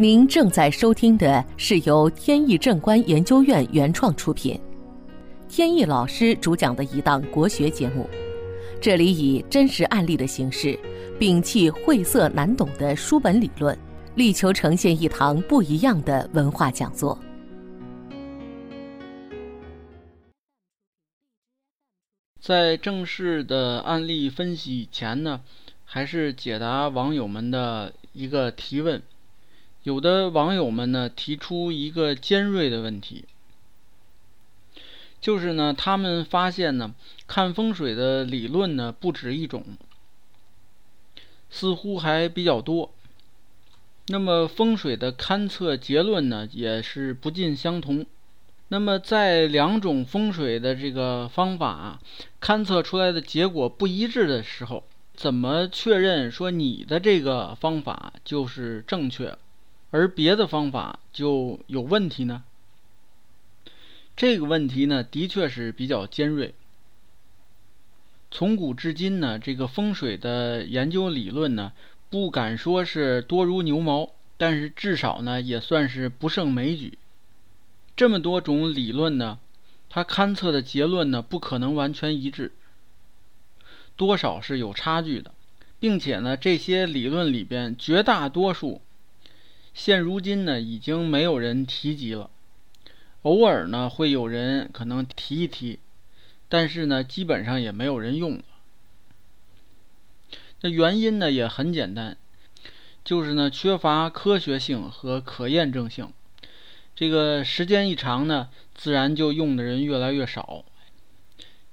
您正在收听的是由天意正观研究院原创出品，天意老师主讲的一档国学节目。这里以真实案例的形式，摒弃晦涩难懂的书本理论，力求呈现一堂不一样的文化讲座。在正式的案例分析以前呢，还是解答网友们的一个提问。有的网友们呢提出一个尖锐的问题，就是呢，他们发现呢，看风水的理论呢不止一种，似乎还比较多。那么风水的勘测结论呢也是不尽相同。那么在两种风水的这个方法勘测出来的结果不一致的时候，怎么确认说你的这个方法就是正确？而别的方法就有问题呢？这个问题呢，的确是比较尖锐。从古至今呢，这个风水的研究理论呢，不敢说是多如牛毛，但是至少呢，也算是不胜枚举。这么多种理论呢，它勘测的结论呢，不可能完全一致，多少是有差距的，并且呢，这些理论里边绝大多数。现如今呢，已经没有人提及了。偶尔呢，会有人可能提一提，但是呢，基本上也没有人用了。那原因呢，也很简单，就是呢，缺乏科学性和可验证性。这个时间一长呢，自然就用的人越来越少。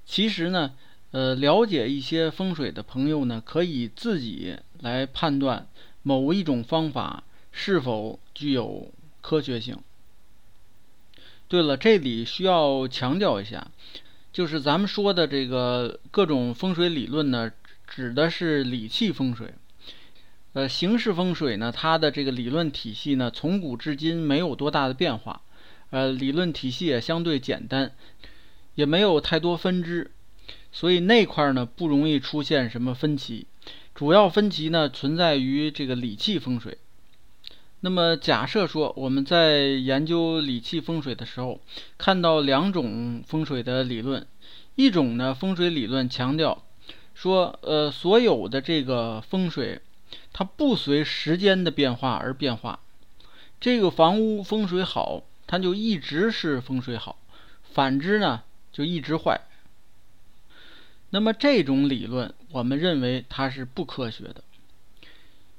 其实呢，呃，了解一些风水的朋友呢，可以自己来判断某一种方法。是否具有科学性？对了，这里需要强调一下，就是咱们说的这个各种风水理论呢，指的是理气风水。呃，形式风水呢，它的这个理论体系呢，从古至今没有多大的变化。呃，理论体系也相对简单，也没有太多分支，所以那块呢不容易出现什么分歧。主要分歧呢存在于这个理气风水。那么假设说我们在研究理气风水的时候，看到两种风水的理论，一种呢风水理论强调说，呃，所有的这个风水，它不随时间的变化而变化，这个房屋风水好，它就一直是风水好，反之呢就一直坏。那么这种理论，我们认为它是不科学的。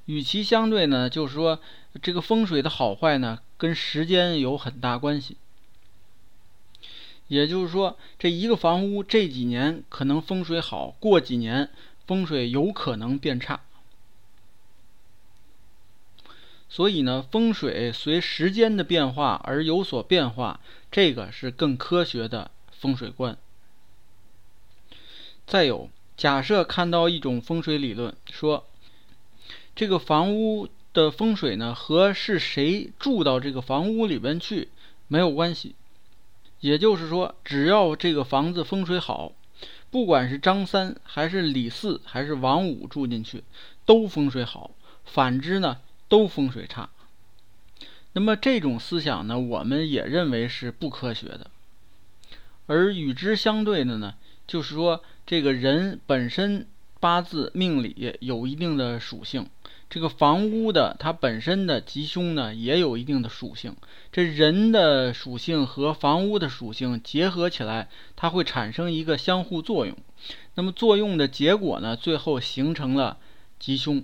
与其相对呢，就是说，这个风水的好坏呢，跟时间有很大关系。也就是说，这一个房屋这几年可能风水好，过几年风水有可能变差。所以呢，风水随时间的变化而有所变化，这个是更科学的风水观。再有，假设看到一种风水理论说。这个房屋的风水呢，和是谁住到这个房屋里边去没有关系。也就是说，只要这个房子风水好，不管是张三还是李四还是王五住进去，都风水好；反之呢，都风水差。那么这种思想呢，我们也认为是不科学的。而与之相对的呢，就是说，这个人本身八字命理有一定的属性。这个房屋的它本身的吉凶呢，也有一定的属性。这人的属性和房屋的属性结合起来，它会产生一个相互作用。那么作用的结果呢，最后形成了吉凶。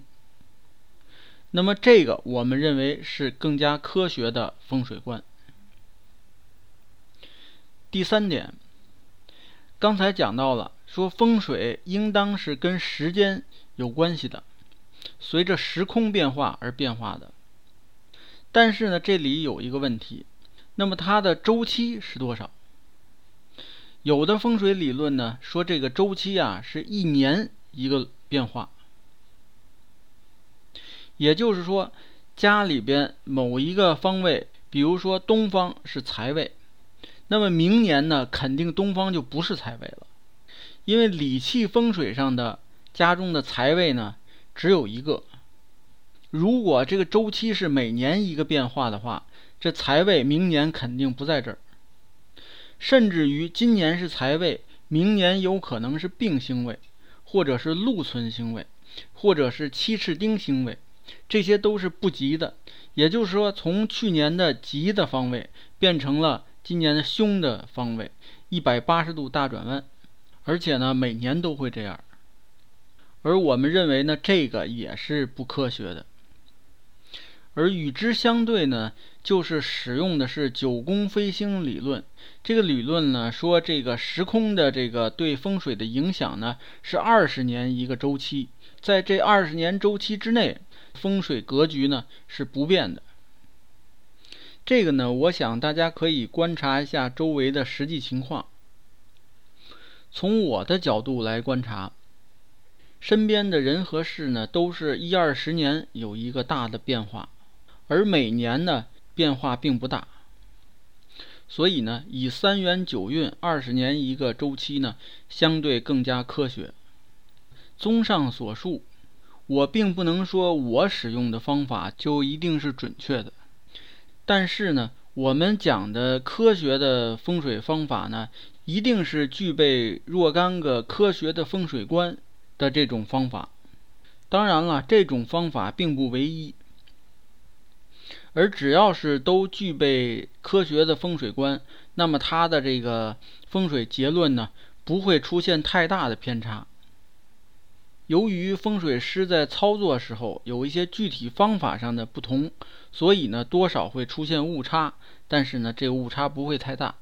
那么这个我们认为是更加科学的风水观。第三点，刚才讲到了，说风水应当是跟时间有关系的。随着时空变化而变化的，但是呢，这里有一个问题，那么它的周期是多少？有的风水理论呢说这个周期啊是一年一个变化，也就是说家里边某一个方位，比如说东方是财位，那么明年呢肯定东方就不是财位了，因为理气风水上的家中的财位呢。只有一个，如果这个周期是每年一个变化的话，这财位明年肯定不在这儿，甚至于今年是财位，明年有可能是病星位，或者是禄存星位，或者是七赤丁星位，这些都是不吉的。也就是说，从去年的吉的方位变成了今年的凶的方位，一百八十度大转弯，而且呢，每年都会这样。而我们认为呢，这个也是不科学的。而与之相对呢，就是使用的是九宫飞星理论。这个理论呢，说这个时空的这个对风水的影响呢，是二十年一个周期，在这二十年周期之内，风水格局呢是不变的。这个呢，我想大家可以观察一下周围的实际情况。从我的角度来观察，身边的人和事呢，都是一二十年有一个大的变化。而每年呢变化并不大，所以呢以三元九运二十年一个周期呢相对更加科学。综上所述，我并不能说我使用的方法就一定是准确的，但是呢我们讲的科学的风水方法呢，一定是具备若干个科学的风水观的这种方法。当然了，这种方法并不唯一。而只要是都具备科学的风水观，那么它的这个风水结论呢，不会出现太大的偏差。由于风水师在操作时候有一些具体方法上的不同，所以呢多少会出现误差，但是呢这个误差不会太大。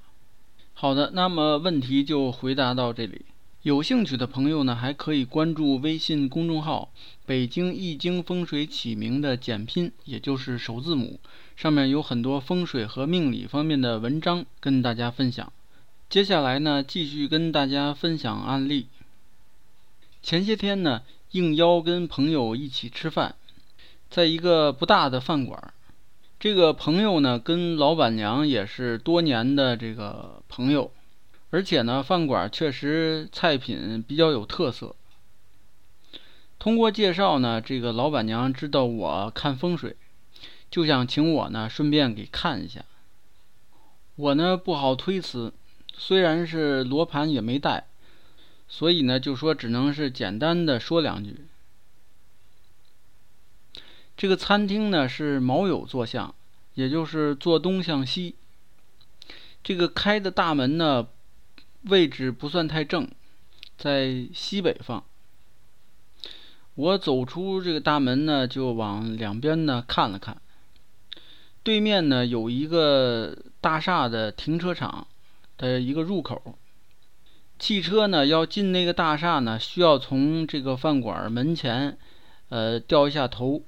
好的，那么问题就回答到这里。有兴趣的朋友呢，还可以关注微信公众号“北京易经风水起名”的简拼，也就是首字母，上面有很多风水和命理方面的文章跟大家分享。接下来呢，继续跟大家分享案例。前些天呢，应邀跟朋友一起吃饭，在一个不大的饭馆，这个朋友呢，跟老板娘也是多年的这个朋友。而且呢，饭馆确实菜品比较有特色。通过介绍呢，这个老板娘知道我看风水，就想请我呢顺便给看一下。我呢不好推辞，虽然是罗盘也没带，所以呢就说只能是简单的说两句。这个餐厅呢是卯酉坐向，也就是坐东向西。这个开的大门呢。位置不算太正，在西北方。我走出这个大门呢，就往两边呢看了看。对面呢有一个大厦的停车场的一个入口。汽车呢要进那个大厦呢，需要从这个饭馆门前，呃，掉一下头。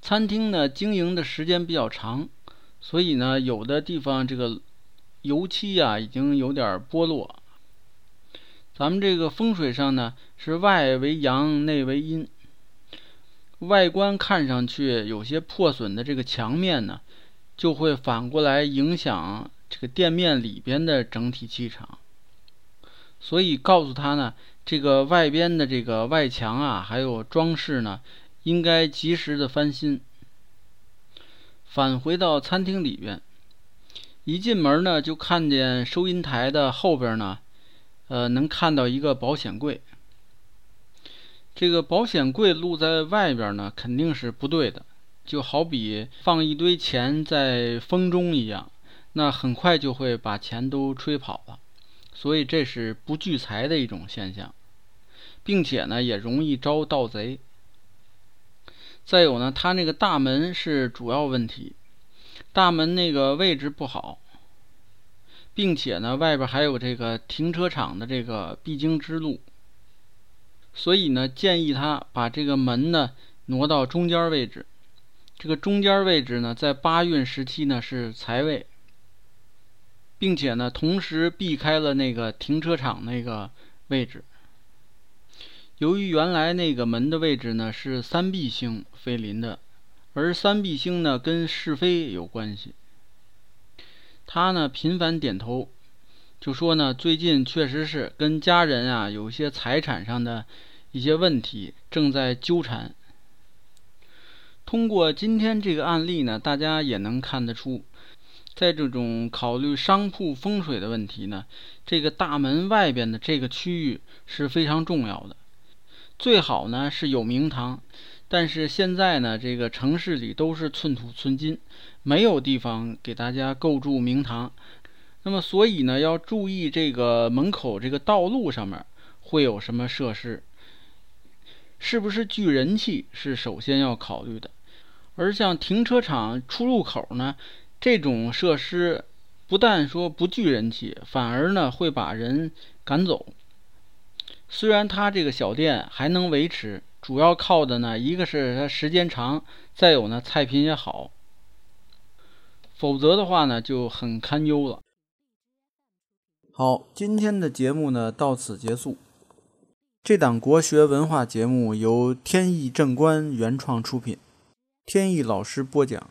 餐厅呢经营的时间比较长，所以呢有的地方这个。油漆啊，已经有点剥落。咱们这个风水上呢，是外为阳，内为阴。外观看上去有些破损的这个墙面呢，就会反过来影响这个店面里边的整体气场。所以告诉他呢，这个外边的这个外墙啊，还有装饰呢，应该及时的翻新。返回到餐厅里边。一进门呢，就看见收银台的后边呢，呃，能看到一个保险柜。这个保险柜露在外边呢，肯定是不对的，就好比放一堆钱在风中一样，那很快就会把钱都吹跑了。所以这是不聚财的一种现象，并且呢，也容易招盗贼。再有呢，它那个大门是主要问题。大门那个位置不好，并且呢，外边还有这个停车场的这个必经之路，所以呢，建议他把这个门呢挪到中间位置。这个中间位置呢，在八运时期呢是财位，并且呢，同时避开了那个停车场那个位置。由于原来那个门的位置呢是三碧星飞临的。而三碧星呢，跟是非有关系。他呢频繁点头，就说呢，最近确实是跟家人啊有一些财产上的一些问题正在纠缠。通过今天这个案例呢，大家也能看得出，在这种考虑商铺风水的问题呢，这个大门外边的这个区域是非常重要的。最好呢是有明堂，但是现在呢，这个城市里都是寸土寸金，没有地方给大家构筑明堂。那么，所以呢，要注意这个门口这个道路上面会有什么设施，是不是聚人气是首先要考虑的。而像停车场出入口呢，这种设施不但说不聚人气，反而呢会把人赶走。虽然它这个小店还能维持，主要靠的呢，一个是它时间长，再有呢菜品也好，否则的话呢就很堪忧了。好，今天的节目呢到此结束。这档国学文化节目由天意正观原创出品，天意老师播讲。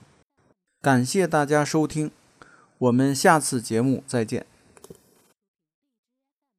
感谢大家收听，我们下次节目再见。